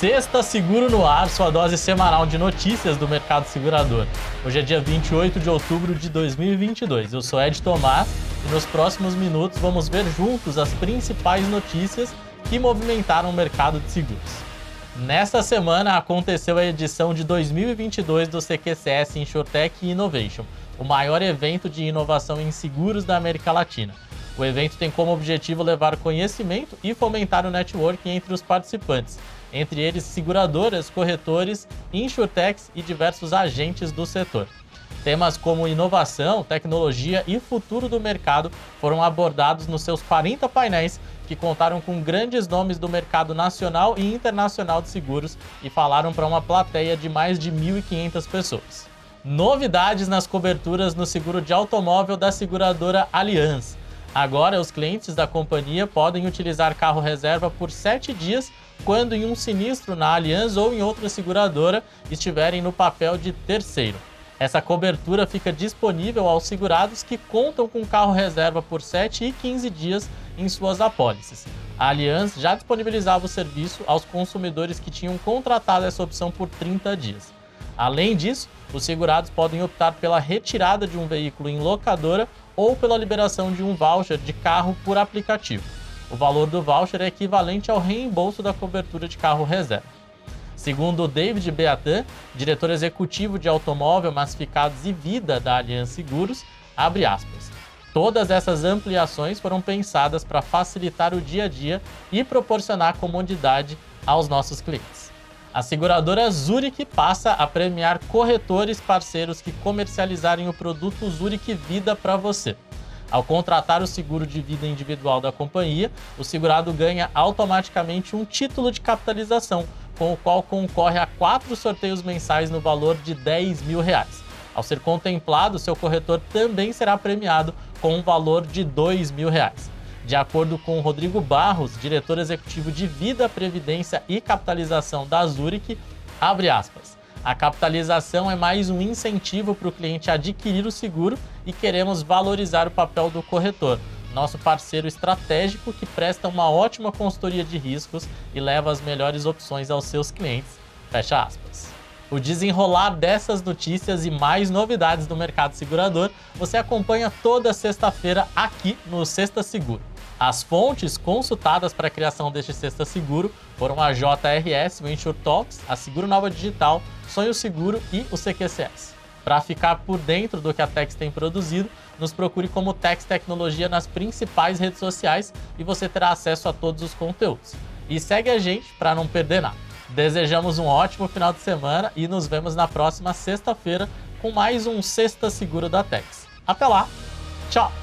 Sexta Seguro no Ar, sua dose semanal de notícias do mercado segurador. Hoje é dia 28 de outubro de 2022. Eu sou Ed Tomás e nos próximos minutos vamos ver juntos as principais notícias que movimentaram o mercado de seguros. Nesta semana aconteceu a edição de 2022 do CQCS InsurTech Innovation, o maior evento de inovação em seguros da América Latina. O evento tem como objetivo levar conhecimento e fomentar o networking entre os participantes, entre eles seguradoras, corretores, insurtechs e diversos agentes do setor. Temas como inovação, tecnologia e futuro do mercado foram abordados nos seus 40 painéis, que contaram com grandes nomes do mercado nacional e internacional de seguros e falaram para uma plateia de mais de 1.500 pessoas. Novidades nas coberturas no seguro de automóvel da seguradora Allianz. Agora, os clientes da companhia podem utilizar carro reserva por sete dias quando em um sinistro na Allianz ou em outra seguradora estiverem no papel de terceiro. Essa cobertura fica disponível aos segurados que contam com carro reserva por 7 e 15 dias em suas apólices. A Allianz já disponibilizava o serviço aos consumidores que tinham contratado essa opção por 30 dias. Além disso, os segurados podem optar pela retirada de um veículo em locadora ou pela liberação de um voucher de carro por aplicativo. O valor do voucher é equivalente ao reembolso da cobertura de carro reserva. Segundo David Beatan, diretor executivo de automóvel, massificados e vida da Aliança Seguros, abre aspas. Todas essas ampliações foram pensadas para facilitar o dia a dia e proporcionar comodidade aos nossos clientes. A seguradora Zurich passa a premiar corretores parceiros que comercializarem o produto Zurich Vida para você. Ao contratar o seguro de vida individual da companhia, o segurado ganha automaticamente um título de capitalização, com o qual concorre a quatro sorteios mensais no valor de 10 mil reais. Ao ser contemplado, seu corretor também será premiado com um valor de 2 mil reais. De acordo com Rodrigo Barros, diretor executivo de Vida, Previdência e Capitalização da Zurich, abre aspas. A capitalização é mais um incentivo para o cliente adquirir o seguro e queremos valorizar o papel do corretor, nosso parceiro estratégico que presta uma ótima consultoria de riscos e leva as melhores opções aos seus clientes. Fecha aspas. O desenrolar dessas notícias e mais novidades do mercado segurador você acompanha toda sexta-feira aqui no Sexta Seguro. As fontes consultadas para a criação deste Sexta Seguro foram a JRS, o Insure Talks, a Seguro Nova Digital, Sonho Seguro e o CQCS. Para ficar por dentro do que a Tex tem produzido, nos procure como Tex Tecnologia nas principais redes sociais e você terá acesso a todos os conteúdos. E segue a gente para não perder nada. Desejamos um ótimo final de semana e nos vemos na próxima sexta-feira com mais um Sexta Seguro da Tex. Até lá, tchau!